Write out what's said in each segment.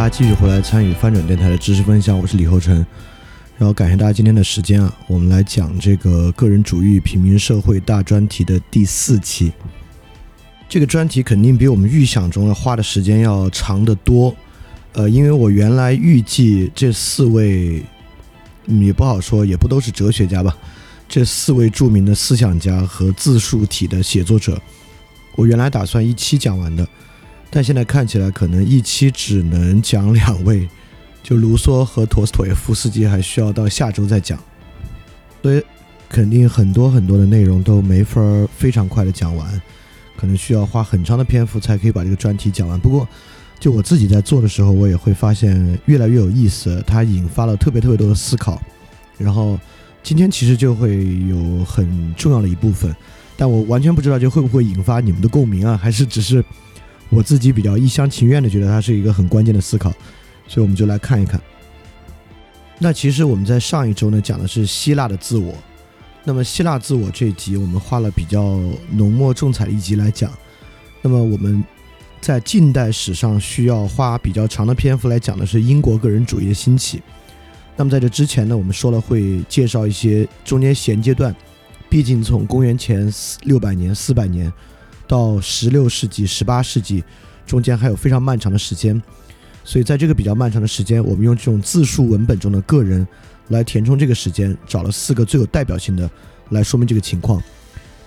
大家继续回来参与翻转电台的知识分享，我是李厚成。然后感谢大家今天的时间啊，我们来讲这个个人主义平民社会大专题的第四期。这个专题肯定比我们预想中的花的时间要长得多。呃，因为我原来预计这四位也不好说，也不都是哲学家吧。这四位著名的思想家和自述体的写作者，我原来打算一期讲完的。但现在看起来，可能一期只能讲两位，就卢梭和陀思妥耶夫斯基，还需要到下周再讲。所以，肯定很多很多的内容都没法非常快的讲完，可能需要花很长的篇幅才可以把这个专题讲完。不过，就我自己在做的时候，我也会发现越来越有意思，它引发了特别特别多的思考。然后，今天其实就会有很重要的一部分，但我完全不知道就会不会引发你们的共鸣啊，还是只是。我自己比较一厢情愿的觉得它是一个很关键的思考，所以我们就来看一看。那其实我们在上一周呢讲的是希腊的自我，那么希腊自我这一集我们花了比较浓墨重彩的一集来讲。那么我们在近代史上需要花比较长的篇幅来讲的是英国个人主义的兴起。那么在这之前呢，我们说了会介绍一些中间衔接段，毕竟从公元前四六百年、四百年。到十六世纪、十八世纪中间还有非常漫长的时间，所以在这个比较漫长的时间，我们用这种自述文本中的个人来填充这个时间，找了四个最有代表性的来说明这个情况。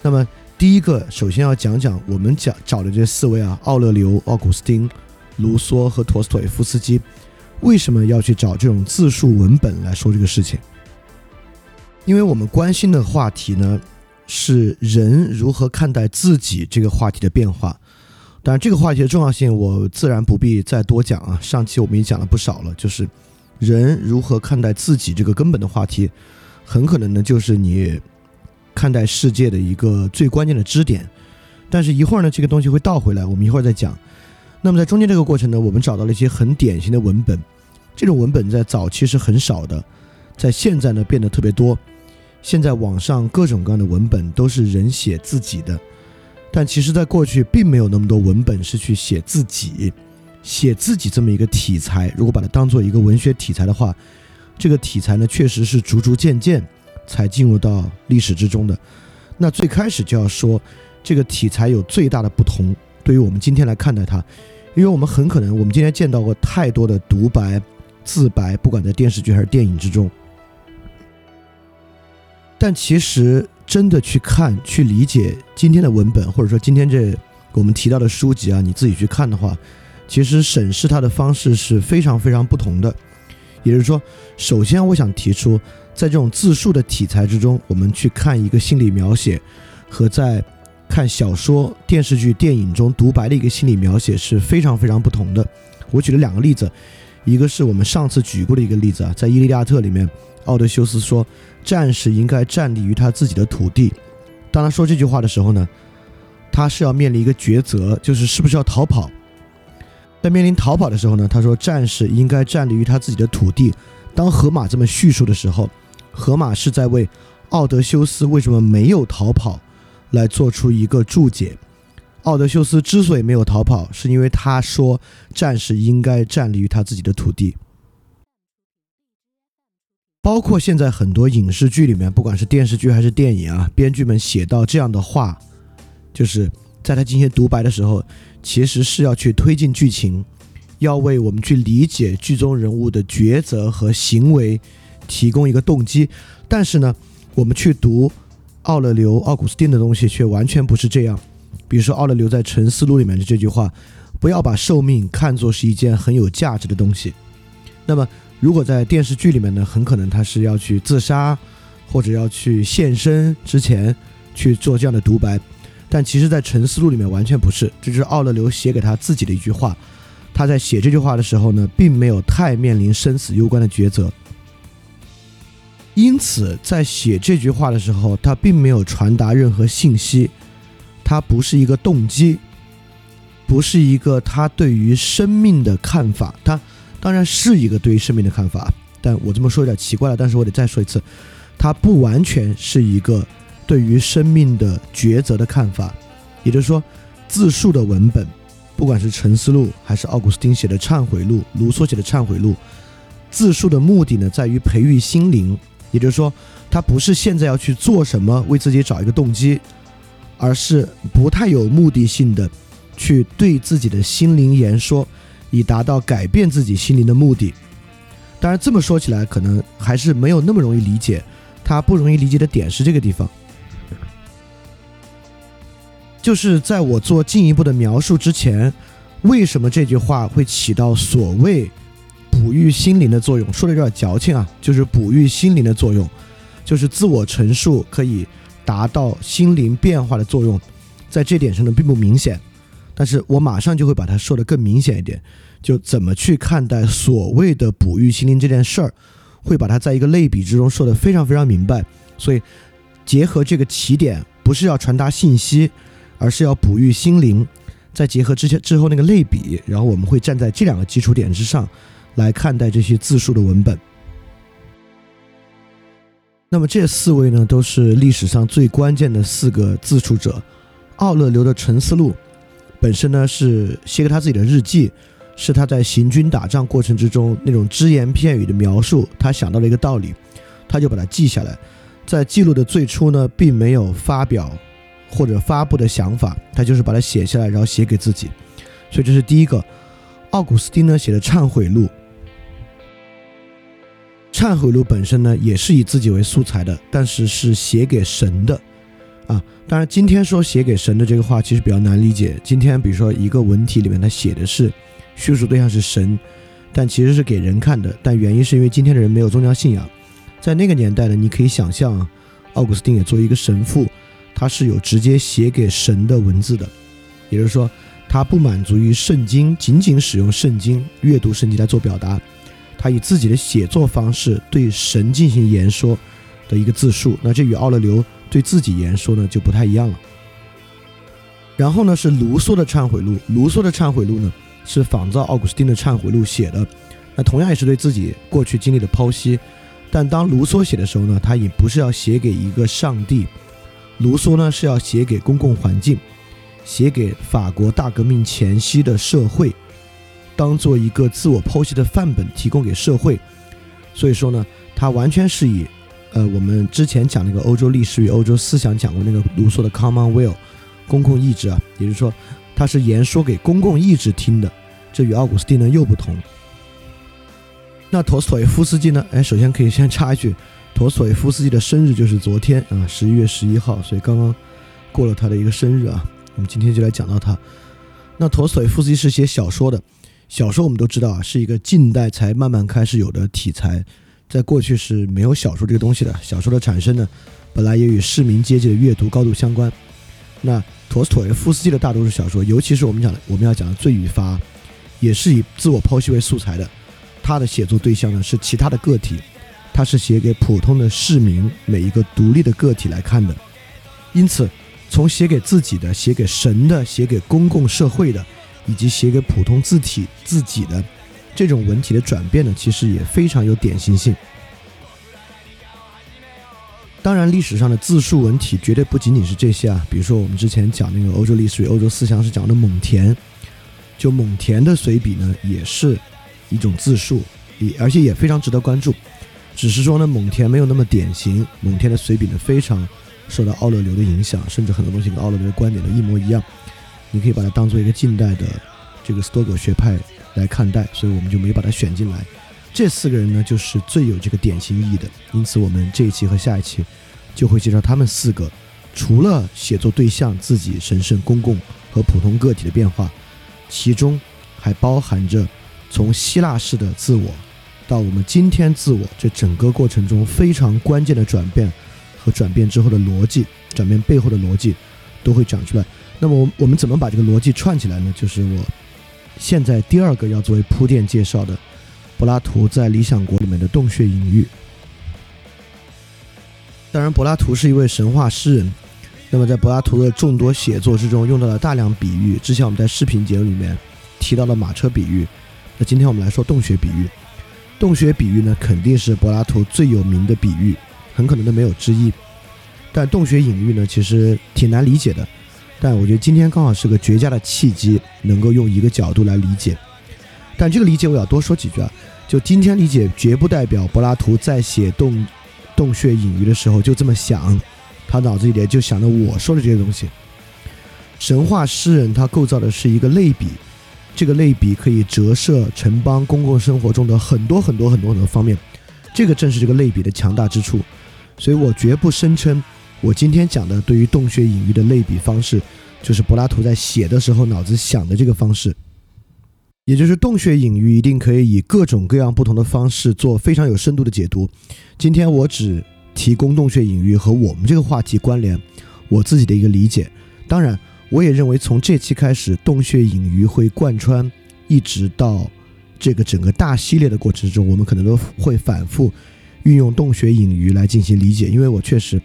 那么第一个，首先要讲讲我们讲找的这四位啊，奥勒留、奥古斯丁、卢梭和陀思妥耶夫斯基，为什么要去找这种自述文本来说这个事情？因为我们关心的话题呢。是人如何看待自己这个话题的变化，当然这个话题的重要性我自然不必再多讲啊。上期我们也讲了不少了，就是人如何看待自己这个根本的话题，很可能呢就是你看待世界的一个最关键的支点。但是一会儿呢这个东西会倒回来，我们一会儿再讲。那么在中间这个过程呢，我们找到了一些很典型的文本，这种文本在早期是很少的，在现在呢变得特别多。现在网上各种各样的文本都是人写自己的，但其实，在过去并没有那么多文本是去写自己、写自己这么一个题材。如果把它当做一个文学题材的话，这个题材呢，确实是逐逐渐渐才进入到历史之中的。那最开始就要说，这个题材有最大的不同，对于我们今天来看待它，因为我们很可能我们今天见到过太多的独白、自白，不管在电视剧还是电影之中。但其实真的去看、去理解今天的文本，或者说今天这我们提到的书籍啊，你自己去看的话，其实审视它的方式是非常非常不同的。也就是说，首先我想提出，在这种自述的题材之中，我们去看一个心理描写，和在看小说、电视剧、电影中独白的一个心理描写是非常非常不同的。我举了两个例子，一个是我们上次举过的一个例子啊，在《伊利亚特》里面，奥德修斯说。战士应该站立于他自己的土地。当他说这句话的时候呢，他是要面临一个抉择，就是是不是要逃跑。在面临逃跑的时候呢，他说战士应该站立于他自己的土地。当荷马这么叙述的时候，荷马是在为奥德修斯为什么没有逃跑来做出一个注解。奥德修斯之所以没有逃跑，是因为他说战士应该站立于他自己的土地。包括现在很多影视剧里面，不管是电视剧还是电影啊，编剧们写到这样的话，就是在他进行独白的时候，其实是要去推进剧情，要为我们去理解剧中人物的抉择和行为提供一个动机。但是呢，我们去读奥勒留、奥古斯丁的东西，却完全不是这样。比如说奥勒留在《沉思录》里面的这句话：“不要把寿命看作是一件很有价值的东西。”那么。如果在电视剧里面呢，很可能他是要去自杀，或者要去献身之前去做这样的独白，但其实，在《沉思录》里面完全不是，这是奥勒留写给他自己的一句话。他在写这句话的时候呢，并没有太面临生死攸关的抉择，因此在写这句话的时候，他并没有传达任何信息，他不是一个动机，不是一个他对于生命的看法，他。当然是一个对于生命的看法，但我这么说有点奇怪了。但是我得再说一次，它不完全是一个对于生命的抉择的看法。也就是说，自述的文本，不管是《沉思录》还是奥古斯丁写的《忏悔录》、卢梭写的《忏悔录》，自述的目的呢，在于培育心灵。也就是说，他不是现在要去做什么，为自己找一个动机，而是不太有目的性的去对自己的心灵言说。以达到改变自己心灵的目的。当然，这么说起来，可能还是没有那么容易理解。它不容易理解的点是这个地方，就是在我做进一步的描述之前，为什么这句话会起到所谓哺育心灵的作用？说的有点矫情啊，就是哺育心灵的作用，就是自我陈述可以达到心灵变化的作用，在这点上呢，并不明显。但是我马上就会把它说的更明显一点，就怎么去看待所谓的哺育心灵这件事儿，会把它在一个类比之中说的非常非常明白。所以，结合这个起点，不是要传达信息，而是要哺育心灵。再结合之前之后那个类比，然后我们会站在这两个基础点之上，来看待这些自述的文本。那么这四位呢，都是历史上最关键的四个自述者，奥勒留的《沉思录》。本身呢是写给他自己的日记，是他在行军打仗过程之中那种只言片语的描述。他想到了一个道理，他就把它记下来。在记录的最初呢，并没有发表或者发布的想法，他就是把它写下来，然后写给自己。所以这是第一个。奥古斯丁呢写的《忏悔录》，《忏悔录》本身呢也是以自己为素材的，但是是写给神的。啊，当然，今天说写给神的这个话其实比较难理解。今天，比如说一个文体里面，它写的是叙述对象是神，但其实是给人看的。但原因是因为今天的人没有宗教信仰，在那个年代呢，你可以想象，奥古斯丁也作为一个神父，他是有直接写给神的文字的，也就是说，他不满足于圣经，仅仅使用圣经阅读圣经来做表达，他以自己的写作方式对神进行言说的一个自述。那这与奥勒留。对自己言说呢就不太一样了。然后呢是卢梭的忏悔录，卢梭的忏悔录呢是仿照奥古斯丁的忏悔录写的，那同样也是对自己过去经历的剖析。但当卢梭写的时候呢，他也不是要写给一个上帝，卢梭呢是要写给公共环境，写给法国大革命前夕的社会，当做一个自我剖析的范本提供给社会。所以说呢，他完全是以。呃，我们之前讲那个欧洲历史与欧洲思想讲过那个卢梭的 Common Will，公共意志啊，也就是说，他是言说给公共意志听的，这与奥古斯丁呢又不同。那陀思妥耶夫斯基呢？哎，首先可以先插一句，陀思妥耶夫斯基的生日就是昨天啊，十一月十一号，所以刚刚过了他的一个生日啊。我们今天就来讲到他。那陀思妥耶夫斯基是写小说的，小说我们都知道啊，是一个近代才慢慢开始有的题材。在过去是没有小说这个东西的。小说的产生呢，本来也与市民阶级的阅读高度相关。那陀思妥耶夫斯基的大多数小说，尤其是我们讲的我们要讲的《罪与罚》，也是以自我剖析为素材的。他的写作对象呢是其他的个体，他是写给普通的市民每一个独立的个体来看的。因此，从写给自己的、写给神的、写给公共社会的，以及写给普通字体自己的这种文体的转变呢，其实也非常有典型性。当然，历史上的自述文体绝对不仅仅是这些啊。比如说，我们之前讲那个欧洲历史与欧洲思想是讲的蒙恬，就蒙恬的随笔呢，也是一种自述，也而且也非常值得关注。只是说呢，蒙恬没有那么典型。蒙恬的随笔呢，非常受到奥勒留的影响，甚至很多东西跟奥勒留的观点呢一模一样。你可以把它当做一个近代的这个斯多葛学派来看待，所以我们就没把它选进来。这四个人呢，就是最有这个典型意义的。因此，我们这一期和下一期就会介绍他们四个。除了写作对象自己神圣、公共和普通个体的变化，其中还包含着从希腊式的自我到我们今天自我这整个过程中非常关键的转变和转变之后的逻辑，转变背后的逻辑都会讲出来。那么，我我们怎么把这个逻辑串起来呢？就是我现在第二个要作为铺垫介绍的。柏拉图在《理想国》里面的洞穴隐喻。当然，柏拉图是一位神话诗人。那么，在柏拉图的众多写作之中，用到了大量比喻。之前我们在视频节目里面提到了马车比喻。那今天我们来说洞穴比喻。洞穴比喻呢，肯定是柏拉图最有名的比喻，很可能都没有之一。但洞穴隐喻呢，其实挺难理解的。但我觉得今天刚好是个绝佳的契机，能够用一个角度来理解。但这个理解我要多说几句啊，就今天理解绝不代表柏拉图在写洞洞穴隐喻的时候就这么想，他脑子里面就想着我说的这些东西。神话诗人他构造的是一个类比，这个类比可以折射城邦公共生活中的很多很多很多很多方面，这个正是这个类比的强大之处。所以我绝不声称我今天讲的对于洞穴隐喻的类比方式，就是柏拉图在写的时候脑子想的这个方式。也就是洞穴隐喻一定可以以各种各样不同的方式做非常有深度的解读。今天我只提供洞穴隐喻和我们这个话题关联，我自己的一个理解。当然，我也认为从这期开始，洞穴隐喻会贯穿，一直到这个整个大系列的过程中，我们可能都会反复运用洞穴隐喻来进行理解。因为我确实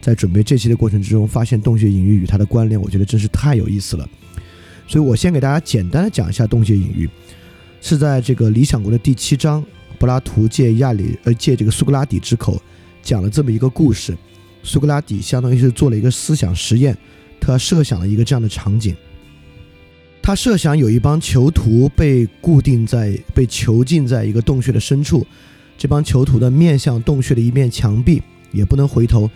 在准备这期的过程之中，发现洞穴隐喻与它的关联，我觉得真是太有意思了。所以我先给大家简单的讲一下洞穴隐喻，是在这个《理想国》的第七章，柏拉图借亚里呃借这个苏格拉底之口讲了这么一个故事。苏格拉底相当于是做了一个思想实验，他设想了一个这样的场景：他设想有一帮囚徒被固定在被囚禁在一个洞穴的深处，这帮囚徒的面向洞穴的一面墙壁，也不能回头，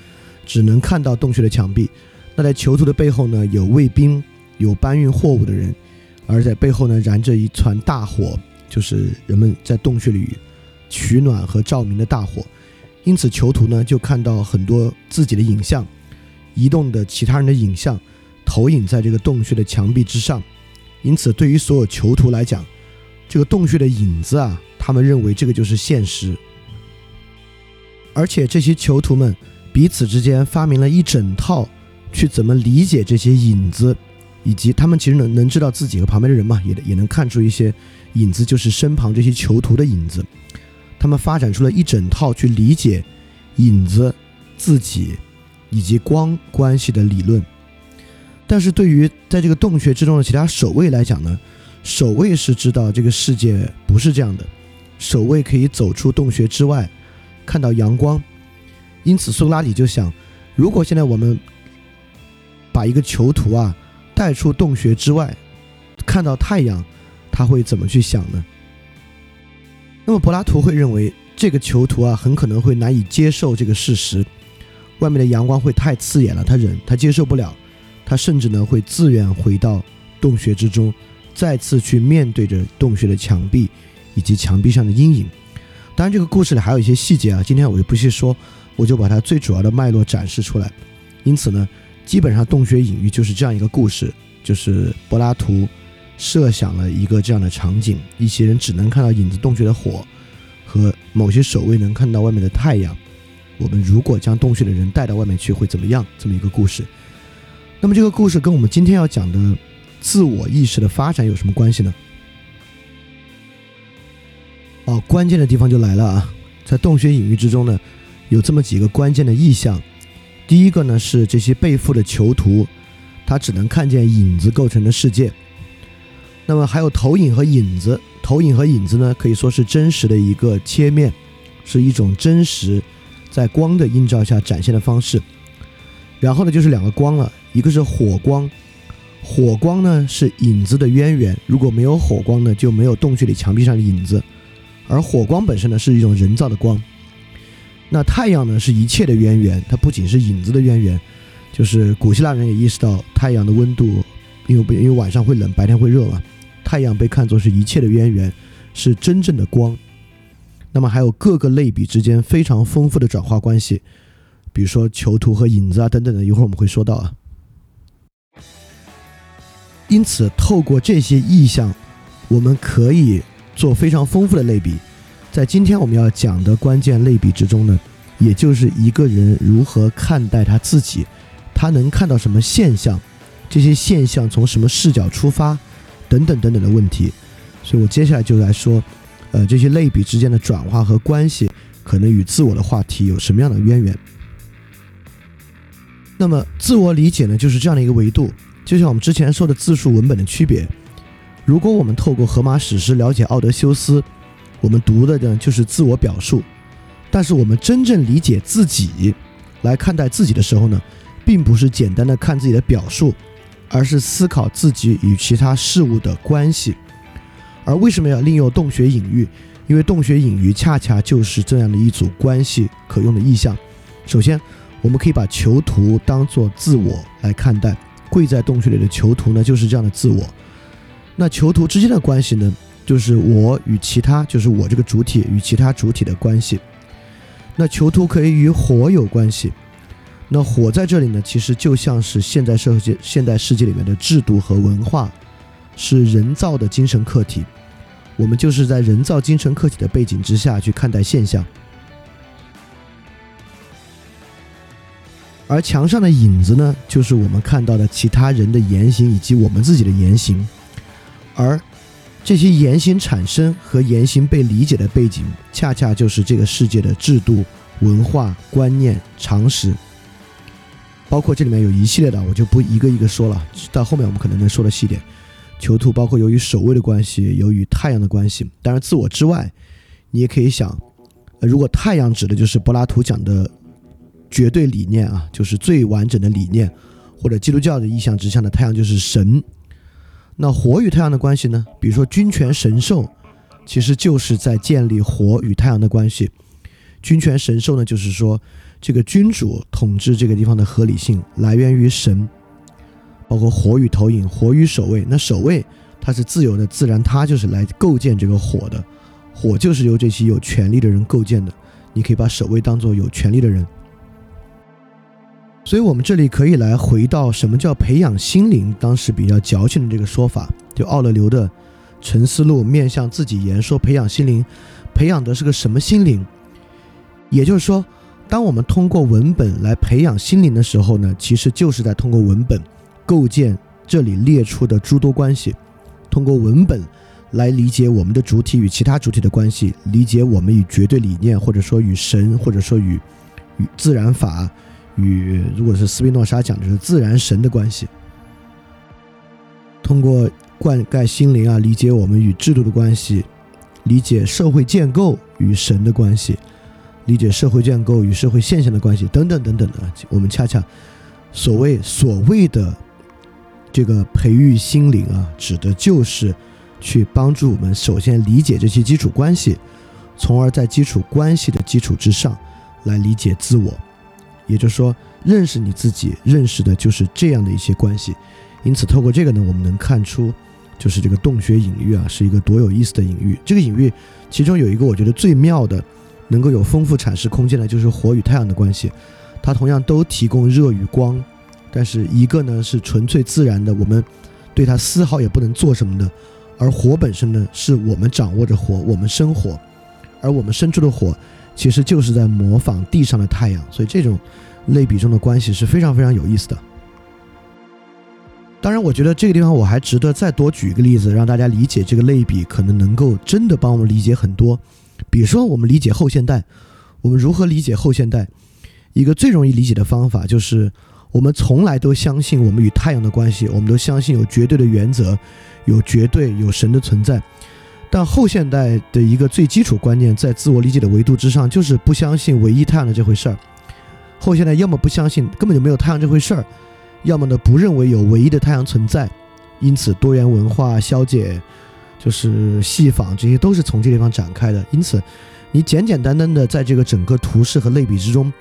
只能看到洞穴的墙壁。那在囚徒的背后呢，有卫兵。有搬运货物的人，而在背后呢燃着一团大火，就是人们在洞穴里取暖和照明的大火。因此，囚徒呢就看到很多自己的影像，移动的其他人的影像，投影在这个洞穴的墙壁之上。因此，对于所有囚徒来讲，这个洞穴的影子啊，他们认为这个就是现实。而且，这些囚徒们彼此之间发明了一整套去怎么理解这些影子。以及他们其实能能知道自己和旁边的人嘛，也也能看出一些影子，就是身旁这些囚徒的影子。他们发展出了一整套去理解影子、自己以及光关系的理论。但是对于在这个洞穴之中的其他守卫来讲呢，守卫是知道这个世界不是这样的，守卫可以走出洞穴之外，看到阳光。因此，苏格拉底就想，如果现在我们把一个囚徒啊。带出洞穴之外，看到太阳，他会怎么去想呢？那么柏拉图会认为，这个囚徒啊，很可能会难以接受这个事实，外面的阳光会太刺眼了，他忍，他接受不了，他甚至呢会自愿回到洞穴之中，再次去面对着洞穴的墙壁以及墙壁上的阴影。当然，这个故事里还有一些细节啊，今天我就不细说，我就把它最主要的脉络展示出来。因此呢。基本上，洞穴隐喻就是这样一个故事，就是柏拉图设想了一个这样的场景：一些人只能看到影子洞穴的火，和某些守卫能看到外面的太阳。我们如果将洞穴的人带到外面去，会怎么样？这么一个故事。那么，这个故事跟我们今天要讲的自我意识的发展有什么关系呢？哦，关键的地方就来了啊！在洞穴隐喻之中呢，有这么几个关键的意象。第一个呢是这些被缚的囚徒，他只能看见影子构成的世界。那么还有投影和影子，投影和影子呢可以说是真实的一个切面，是一种真实在光的映照下展现的方式。然后呢就是两个光了，一个是火光，火光呢是影子的渊源，如果没有火光呢就没有洞穴里墙壁上的影子，而火光本身呢是一种人造的光。那太阳呢是一切的渊源，它不仅是影子的渊源，就是古希腊人也意识到太阳的温度，因为不因为晚上会冷，白天会热嘛。太阳被看作是一切的渊源，是真正的光。那么还有各个类比之间非常丰富的转化关系，比如说囚徒和影子啊等等的，一会儿我们会说到啊。因此，透过这些意象，我们可以做非常丰富的类比。在今天我们要讲的关键类比之中呢，也就是一个人如何看待他自己，他能看到什么现象，这些现象从什么视角出发。等等等等的问题，所以我接下来就来说，呃，这些类比之间的转化和关系，可能与自我的话题有什么样的渊源？那么，自我理解呢，就是这样的一个维度，就像我们之前说的字数文本的区别。如果我们透过荷马史诗了解奥德修斯，我们读的呢就是自我表述；但是我们真正理解自己，来看待自己的时候呢，并不是简单的看自己的表述。而是思考自己与其他事物的关系，而为什么要利用洞穴隐喻？因为洞穴隐喻恰恰就是这样的一组关系可用的意象。首先，我们可以把囚徒当做自我来看待，跪在洞穴里的囚徒呢，就是这样的自我。那囚徒之间的关系呢，就是我与其他，就是我这个主体与其他主体的关系。那囚徒可以与火有关系。那火在这里呢，其实就像是现代社会、现代世界里面的制度和文化，是人造的精神客体。我们就是在人造精神客体的背景之下去看待现象。而墙上的影子呢，就是我们看到的其他人的言行以及我们自己的言行。而这些言行产生和言行被理解的背景，恰恰就是这个世界的制度、文化、观念、常识。包括这里面有一系列的，我就不一个一个说了。到后面我们可能能说的细点。囚徒包括由于守卫的关系，由于太阳的关系。当然，自我之外，你也可以想，如果太阳指的就是柏拉图讲的绝对理念啊，就是最完整的理念，或者基督教的意象之下的太阳就是神。那火与太阳的关系呢？比如说君权神授，其实就是在建立火与太阳的关系。君权神授呢，就是说。这个君主统治这个地方的合理性来源于神，包括火与投影、火与守卫。那守卫它是自由的，自然它就是来构建这个火的，火就是由这些有权力的人构建的。你可以把守卫当做有权力的人。所以，我们这里可以来回到什么叫培养心灵，当时比较矫情的这个说法，就奥勒留的《沉思录》面向自己言说培养心灵，培养的是个什么心灵？也就是说。当我们通过文本来培养心灵的时候呢，其实就是在通过文本构建这里列出的诸多关系，通过文本来理解我们的主体与其他主体的关系，理解我们与绝对理念，或者说与神，或者说与与自然法，与如果是斯宾诺莎讲的是自然神的关系，通过灌溉心灵啊，理解我们与制度的关系，理解社会建构与神的关系。理解社会建构与社会现象的关系等等等等的，我们恰恰所谓所谓的这个培育心灵啊，指的就是去帮助我们首先理解这些基础关系，从而在基础关系的基础之上来理解自我。也就是说，认识你自己，认识的就是这样的一些关系。因此，透过这个呢，我们能看出，就是这个洞穴隐喻啊，是一个多有意思的隐喻。这个隐喻其中有一个我觉得最妙的。能够有丰富阐释空间的，就是火与太阳的关系，它同样都提供热与光，但是一个呢是纯粹自然的，我们对它丝毫也不能做什么的，而火本身呢是我们掌握着火，我们生火，而我们生出的火其实就是在模仿地上的太阳，所以这种类比中的关系是非常非常有意思的。当然，我觉得这个地方我还值得再多举一个例子，让大家理解这个类比，可能能够真的帮我们理解很多。比如说，我们理解后现代，我们如何理解后现代？一个最容易理解的方法就是，我们从来都相信我们与太阳的关系，我们都相信有绝对的原则，有绝对有神的存在。但后现代的一个最基础观念，在自我理解的维度之上，就是不相信唯一太阳的这回事儿。后现代要么不相信根本就没有太阳这回事儿，要么呢不认为有唯一的太阳存在。因此，多元文化、消解，就是戏仿，这些都是从这地方展开的。因此，你简简单单的在这个整个图示和类比之中，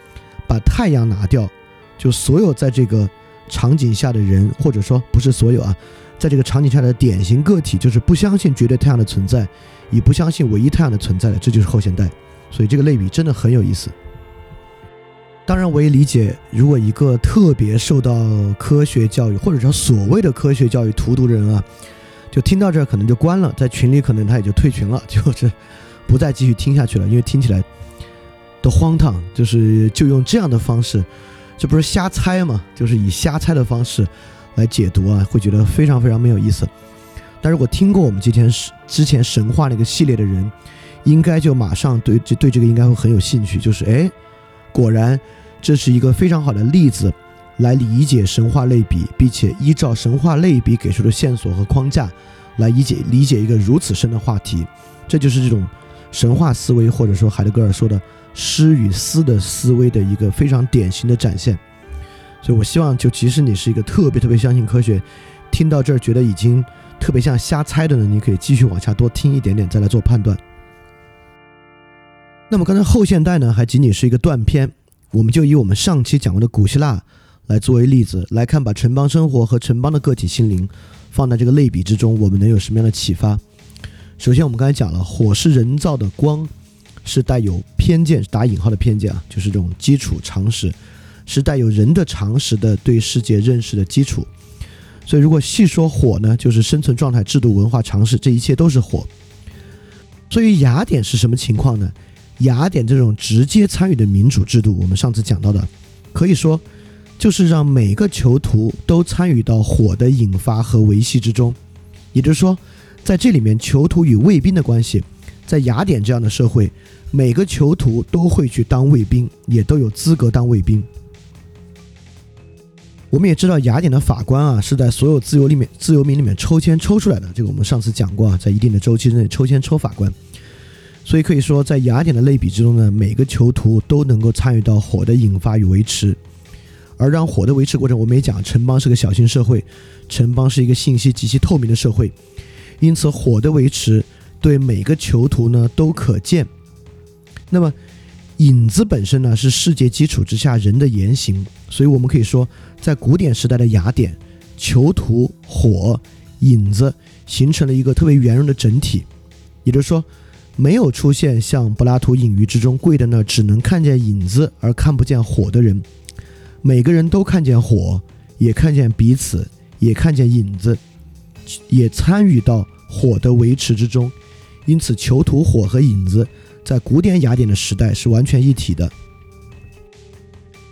把太阳拿掉，就所有在这个场景下的人，或者说不是所有啊，在这个场景下的典型个体，就是不相信绝对太阳的存在，也不相信唯一太阳的存在的，这就是后现代。所以这个类比真的很有意思。当然，我也理解，如果一个特别受到科学教育，或者说所谓的科学教育荼毒的人啊，就听到这儿可能就关了，在群里可能他也就退群了，就是不再继续听下去了，因为听起来都荒唐，就是就用这样的方式，这不是瞎猜吗？就是以瞎猜的方式来解读啊，会觉得非常非常没有意思。但如果听过我们之前之前神话那个系列的人，应该就马上对这对这个应该会很有兴趣，就是哎。果然，这是一个非常好的例子，来理解神话类比，并且依照神话类比给出的线索和框架，来理解理解一个如此深的话题。这就是这种神话思维，或者说海德格尔说的诗与思的思维的一个非常典型的展现。所以我希望，就即使你是一个特别特别相信科学，听到这儿觉得已经特别像瞎猜的呢，你可以继续往下多听一点点，再来做判断。那么刚才后现代呢，还仅仅是一个断片，我们就以我们上期讲过的古希腊来作为例子来看，把城邦生活和城邦的个体心灵放在这个类比之中，我们能有什么样的启发？首先，我们刚才讲了，火是人造的光，是带有偏见（打引号的偏见啊），就是这种基础常识，是带有人的常识的对世界认识的基础。所以，如果细说火呢，就是生存状态、制度、文化常识，这一切都是火。所以，雅典是什么情况呢？雅典这种直接参与的民主制度，我们上次讲到的，可以说就是让每个囚徒都参与到火的引发和维系之中。也就是说，在这里面，囚徒与卫兵的关系，在雅典这样的社会，每个囚徒都会去当卫兵，也都有资格当卫兵。我们也知道，雅典的法官啊，是在所有自由里面、自由民里面抽签抽出来的。这个我们上次讲过啊，在一定的周期之内抽签抽法官。所以可以说，在雅典的类比之中呢，每个囚徒都能够参与到火的引发与维持，而让火的维持过程，我们也讲，城邦是个小型社会，城邦是一个信息极其透明的社会，因此火的维持对每个囚徒呢都可见。那么，影子本身呢是世界基础之下人的言行，所以我们可以说，在古典时代的雅典，囚徒、火、影子形成了一个特别圆融的整体，也就是说。没有出现像柏拉图隐喻之中跪在那只能看见影子而看不见火的人，每个人都看见火，也看见彼此，也看见影子，也参与到火的维持之中。因此，囚徒、火和影子在古典雅典的时代是完全一体的。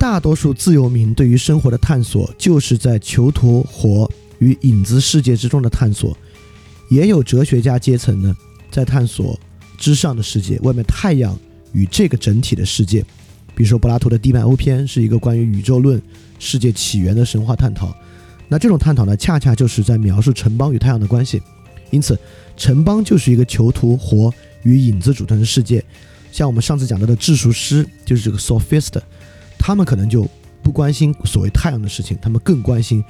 大多数自由民对于生活的探索，就是在囚徒、活与影子世界之中的探索。也有哲学家阶层呢，在探索。之上的世界，外面太阳与这个整体的世界，比如说柏拉图的《地脉欧篇》是一个关于宇宙论、世界起源的神话探讨。那这种探讨呢，恰恰就是在描述城邦与太阳的关系。因此，城邦就是一个囚徒、活与影子组成的世界。像我们上次讲到的治术师，就是这个 sophist，他们可能就不关心所谓太阳的事情，他们更关心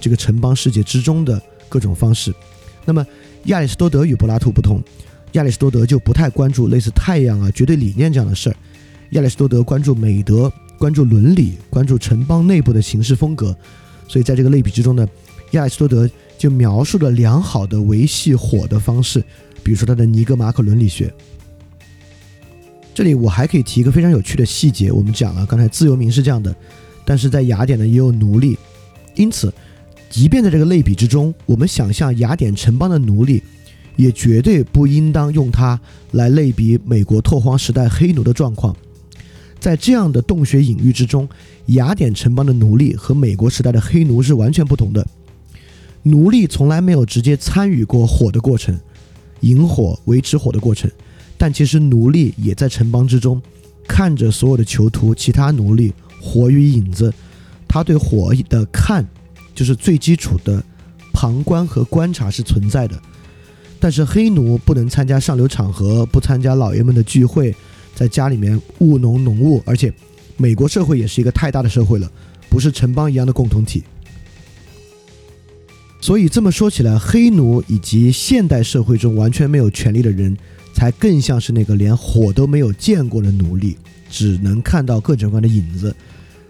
这个城邦世界之中的各种方式。那么，亚里士多德与柏拉图不同。亚里士多德就不太关注类似太阳啊、绝对理念这样的事儿。亚里士多德关注美德、关注伦理、关注城邦内部的行事风格。所以在这个类比之中呢，亚里士多德就描述了良好的维系火的方式，比如说他的尼格马可伦理学。这里我还可以提一个非常有趣的细节，我们讲了刚才自由民是这样的，但是在雅典呢也有奴隶，因此，即便在这个类比之中，我们想象雅典城邦的奴隶。也绝对不应当用它来类比美国拓荒时代黑奴的状况。在这样的洞穴隐喻之中，雅典城邦的奴隶和美国时代的黑奴是完全不同的。奴隶从来没有直接参与过火的过程，引火、维持火的过程，但其实奴隶也在城邦之中，看着所有的囚徒、其他奴隶、火与影子，他对火的看就是最基础的旁观和观察是存在的。但是黑奴不能参加上流场合，不参加老爷们的聚会，在家里面务农农务，而且美国社会也是一个太大的社会了，不是城邦一样的共同体。所以这么说起来，黑奴以及现代社会中完全没有权利的人，才更像是那个连火都没有见过的奴隶，只能看到各种各样的影子。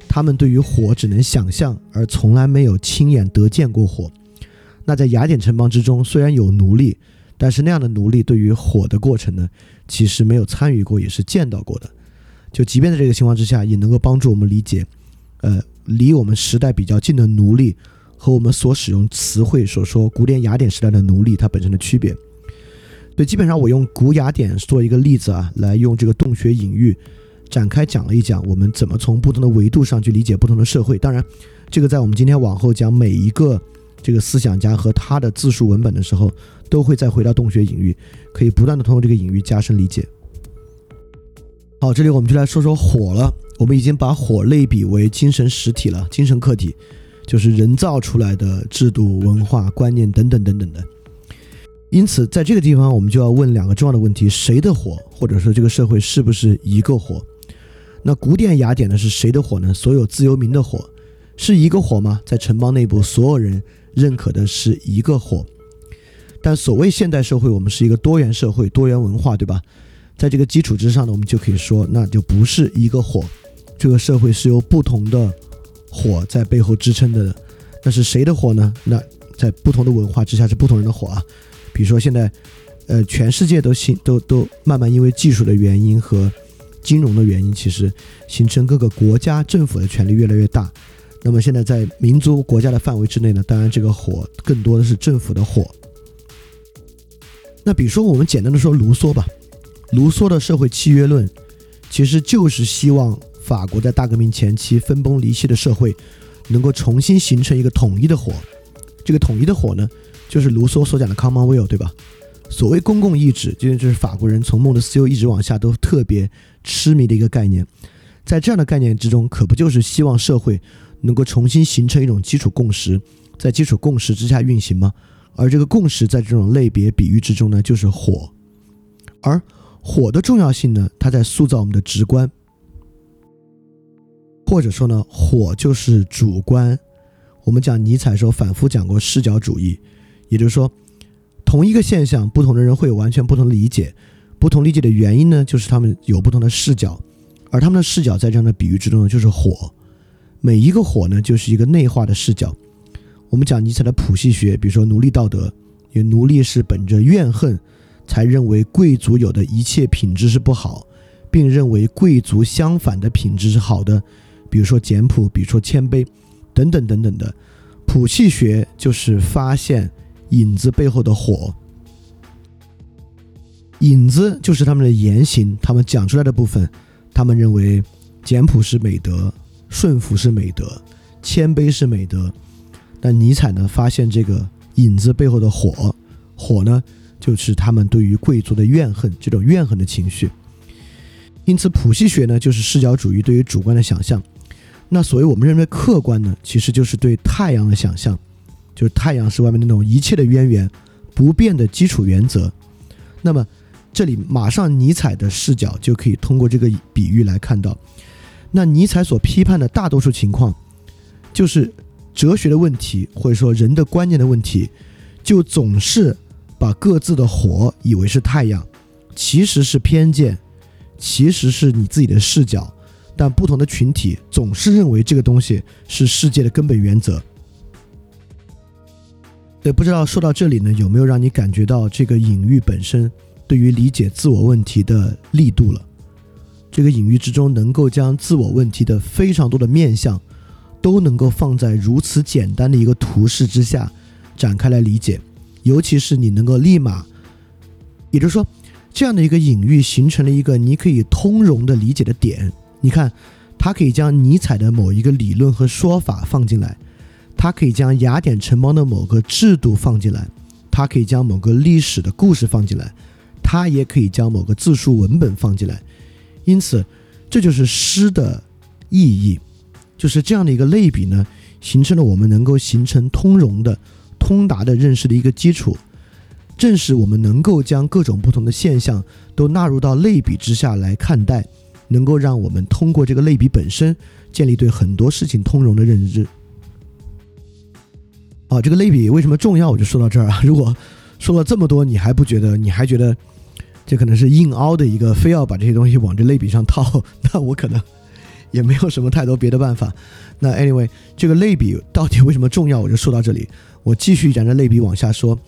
他们对于火只能想象，而从来没有亲眼得见过火。那在雅典城邦之中，虽然有奴隶，但是那样的奴隶对于火的过程呢，其实没有参与过，也是见到过的。就即便在这个情况之下，也能够帮助我们理解，呃，离我们时代比较近的奴隶。和我们所使用词汇所说古典雅典时代的奴隶，它本身的区别。对，基本上我用古雅典做一个例子啊，来用这个洞穴隐喻展开讲了一讲，我们怎么从不同的维度上去理解不同的社会。当然，这个在我们今天往后讲每一个这个思想家和他的自述文本的时候，都会再回到洞穴隐喻，可以不断的通过这个隐喻加深理解。好，这里我们就来说说火了。我们已经把火类比为精神实体了，精神客体。就是人造出来的制度、文化、观念等等等等的。因此，在这个地方，我们就要问两个重要的问题：谁的火，或者说这个社会是不是一个火？那古典雅典呢？是谁的火呢？所有自由民的火是一个火吗？在城邦内部，所有人认可的是一个火。但所谓现代社会，我们是一个多元社会、多元文化，对吧？在这个基础之上呢，我们就可以说，那就不是一个火，这个社会是由不同的。火在背后支撑的，那是谁的火呢？那在不同的文化之下是不同人的火啊。比如说现在，呃，全世界都形都都慢慢因为技术的原因和金融的原因，其实形成各个国家政府的权力越来越大。那么现在在民族国家的范围之内呢，当然这个火更多的是政府的火。那比如说我们简单的说卢梭吧，卢梭的社会契约论其实就是希望。法国在大革命前期分崩离析的社会，能够重新形成一个统一的火。这个统一的火呢，就是卢梭所讲的 Commonweal，对吧？所谓公共意志，就就是法国人从孟德斯鸠一直往下都特别痴迷的一个概念。在这样的概念之中，可不就是希望社会能够重新形成一种基础共识，在基础共识之下运行吗？而这个共识在这种类别比喻之中呢，就是火。而火的重要性呢，它在塑造我们的直观。或者说呢，火就是主观。我们讲尼采时候反复讲过视角主义，也就是说，同一个现象，不同的人会有完全不同的理解。不同理解的原因呢，就是他们有不同的视角，而他们的视角在这样的比喻之中呢，就是火。每一个火呢，就是一个内化的视角。我们讲尼采的谱系学，比如说奴隶道德，因为奴隶是本着怨恨，才认为贵族有的一切品质是不好，并认为贵族相反的品质是好的。比如说简朴，比如说谦卑，等等等等的，谱系学就是发现影子背后的火，影子就是他们的言行，他们讲出来的部分，他们认为简朴是美德，顺服是美德，谦卑是美德。但尼采呢，发现这个影子背后的火，火呢，就是他们对于贵族的怨恨，这种怨恨的情绪。因此，谱系学呢，就是视角主义对于主观的想象。那所谓我们认为客观呢，其实就是对太阳的想象，就是太阳是外面那种一切的渊源，不变的基础原则。那么这里马上尼采的视角就可以通过这个比喻来看到，那尼采所批判的大多数情况，就是哲学的问题或者说人的观念的问题，就总是把各自的火以为是太阳，其实是偏见，其实是你自己的视角。但不同的群体总是认为这个东西是世界的根本原则。对，不知道说到这里呢，有没有让你感觉到这个隐喻本身对于理解自我问题的力度了？这个隐喻之中能够将自我问题的非常多的面相，都能够放在如此简单的一个图示之下展开来理解，尤其是你能够立马，也就是说，这样的一个隐喻形成了一个你可以通融的理解的点。你看，它可以将尼采的某一个理论和说法放进来，他可以将雅典城邦的某个制度放进来，他可以将某个历史的故事放进来，他也可以将某个自述文本放进来。因此，这就是诗的意义。就是这样的一个类比呢，形成了我们能够形成通融的、通达的认识的一个基础。正是我们能够将各种不同的现象都纳入到类比之下来看待，能够让我们通过这个类比本身建立对很多事情通融的认知。啊，这个类比为什么重要？我就说到这儿啊。如果说了这么多，你还不觉得？你还觉得这可能是硬凹的一个，非要把这些东西往这类比上套？那我可能也没有什么太多别的办法。那 anyway，这个类比到底为什么重要？我就说到这里。我继续沿着类比往下说。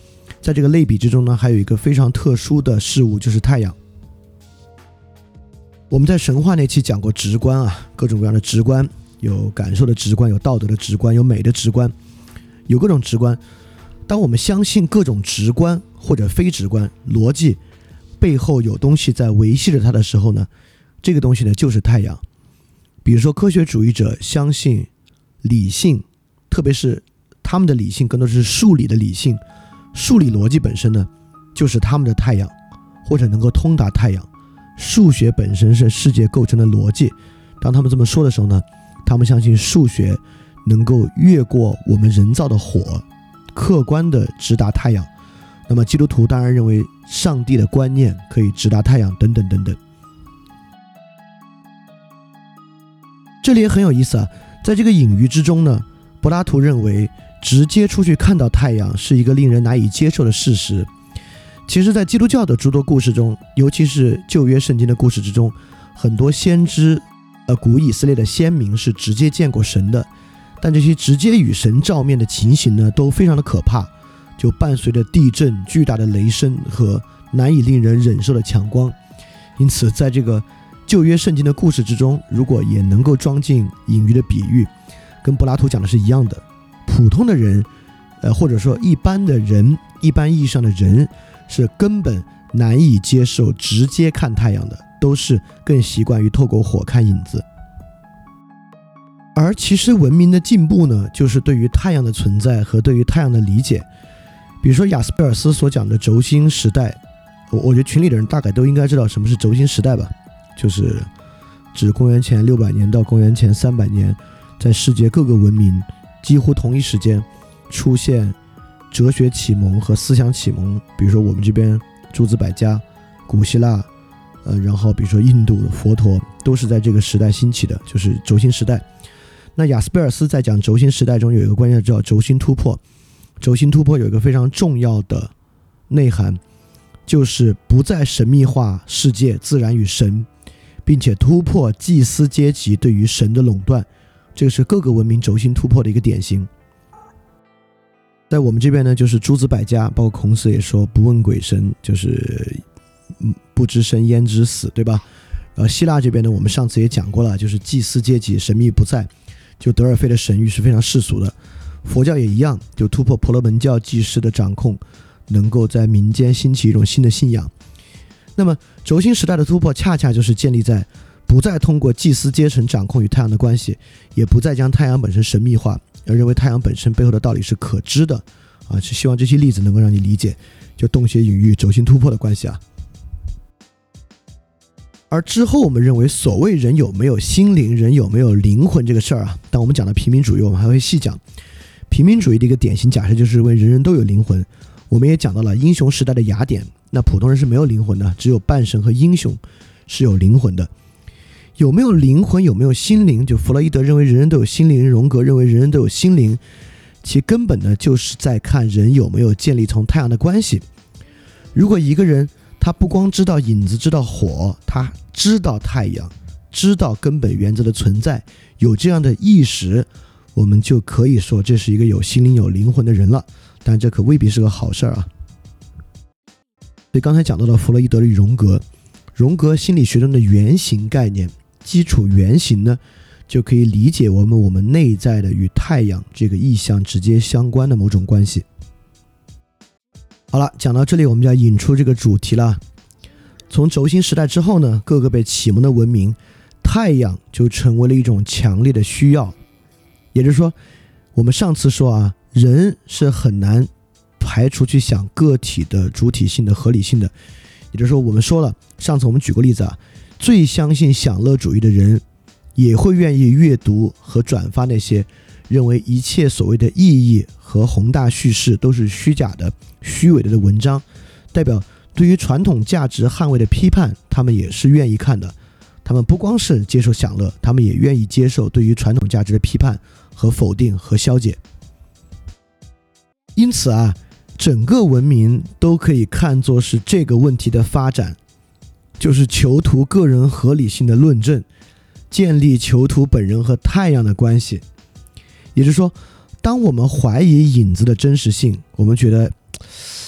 在这个类比之中呢，还有一个非常特殊的事物，就是太阳。我们在神话那期讲过直观啊，各种各样的直观，有感受的直观，有道德的直观，有美的直观，有各种直观。当我们相信各种直观或者非直观逻辑背后有东西在维系着它的时候呢，这个东西呢就是太阳。比如说，科学主义者相信理性，特别是他们的理性更多是数理的理性。数理逻辑本身呢，就是他们的太阳，或者能够通达太阳。数学本身是世界构成的逻辑。当他们这么说的时候呢，他们相信数学能够越过我们人造的火，客观的直达太阳。那么基督徒当然认为上帝的观念可以直达太阳，等等等等。这里也很有意思啊，在这个隐喻之中呢，柏拉图认为。直接出去看到太阳是一个令人难以接受的事实。其实，在基督教的诸多故事中，尤其是旧约圣经的故事之中，很多先知，呃，古以色列的先民是直接见过神的。但这些直接与神照面的情形呢，都非常的可怕，就伴随着地震、巨大的雷声和难以令人忍受的强光。因此，在这个旧约圣经的故事之中，如果也能够装进隐喻的比喻，跟柏拉图讲的是一样的。普通的人，呃，或者说一般的人，一般意义上的人，是根本难以接受直接看太阳的，都是更习惯于透过火看影子。而其实文明的进步呢，就是对于太阳的存在和对于太阳的理解。比如说雅斯贝尔斯所讲的轴心时代，我我觉得群里的人大概都应该知道什么是轴心时代吧，就是指公元前六百年到公元前三百年，在世界各个文明。几乎同一时间出现哲学启蒙和思想启蒙，比如说我们这边诸子百家、古希腊，呃，然后比如说印度的佛陀，都是在这个时代兴起的，就是轴心时代。那雅斯贝尔斯在讲轴心时代中有一个关键叫轴心突破。轴心突破有一个非常重要的内涵，就是不再神秘化世界、自然与神，并且突破祭司阶级对于神的垄断。这个是各个文明轴心突破的一个典型。在我们这边呢，就是诸子百家，包括孔子也说不问鬼神，就是嗯不知生焉知死，对吧？呃，希腊这边呢，我们上次也讲过了，就是祭司阶级神秘不在，就德尔菲的神谕是非常世俗的。佛教也一样，就突破婆罗门教祭师的掌控，能够在民间兴起一种新的信仰。那么轴心时代的突破，恰恰就是建立在。不再通过祭司阶层掌控与太阳的关系，也不再将太阳本身神秘化，而认为太阳本身背后的道理是可知的，啊，是希望这些例子能够让你理解，就洞穴隐喻、轴心突破的关系啊。而之后我们认为，所谓人有没有心灵、人有没有灵魂这个事儿啊，但我们讲到平民主义，我们还会细讲。平民主义的一个典型假设就是为人人都有灵魂。我们也讲到了英雄时代的雅典，那普通人是没有灵魂的，只有半神和英雄是有灵魂的。有没有灵魂？有没有心灵？就弗洛伊德认为人人都有心灵，荣格认为人人都有心灵，其根本呢就是在看人有没有建立从太阳的关系。如果一个人他不光知道影子，知道火，他知道太阳，知道根本原则的存在，有这样的意识，我们就可以说这是一个有心灵、有灵魂的人了。但这可未必是个好事儿啊。所以刚才讲到了弗洛伊德与荣格，荣格心理学中的原型概念。基础原型呢，就可以理解我们我们内在的与太阳这个意象直接相关的某种关系。好了，讲到这里，我们就要引出这个主题了。从轴心时代之后呢，各个被启蒙的文明，太阳就成为了一种强烈的需要。也就是说，我们上次说啊，人是很难排除去想个体的主体性的合理性的。也就是说，我们说了，上次我们举过例子啊。最相信享乐主义的人，也会愿意阅读和转发那些认为一切所谓的意义和宏大叙事都是虚假的、虚伪的的文章，代表对于传统价值捍卫的批判，他们也是愿意看的。他们不光是接受享乐，他们也愿意接受对于传统价值的批判和否定和消解。因此啊，整个文明都可以看作是这个问题的发展，就是囚徒个人合理性的论证，建立囚徒本人和太阳的关系。也就是说，当我们怀疑影子的真实性，我们觉得，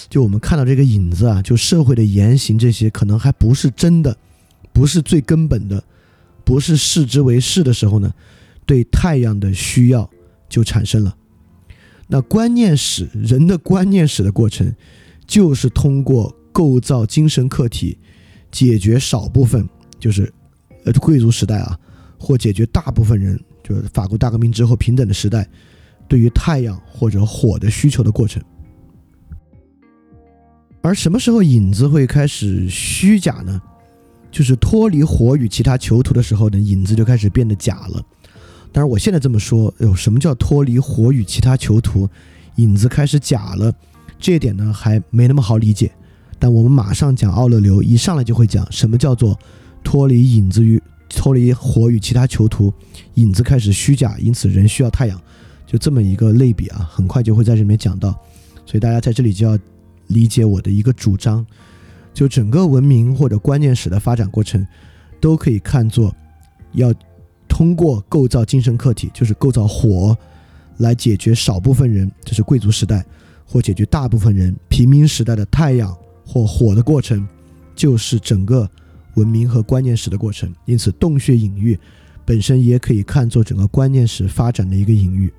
就我们看到这个影子啊，就社会的言行这些可能还不是真的。不是最根本的，不是视之为是的时候呢，对太阳的需要就产生了。那观念史，人的观念史的过程，就是通过构造精神客体，解决少部分，就是呃贵族时代啊，或解决大部分人，就是法国大革命之后平等的时代，对于太阳或者火的需求的过程。而什么时候影子会开始虚假呢？就是脱离火与其他囚徒的时候呢，影子就开始变得假了。当然，我现在这么说，有，什么叫脱离火与其他囚徒，影子开始假了？这一点呢，还没那么好理解。但我们马上讲奥勒留，一上来就会讲什么叫做脱离影子与脱离火与其他囚徒，影子开始虚假，因此人需要太阳，就这么一个类比啊，很快就会在这里面讲到。所以大家在这里就要理解我的一个主张。就整个文明或者观念史的发展过程，都可以看作要通过构造精神客体，就是构造火，来解决少部分人，就是贵族时代，或解决大部分人平民时代的太阳或火的过程，就是整个文明和观念史的过程。因此，洞穴隐喻本身也可以看作整个观念史发展的一个隐喻。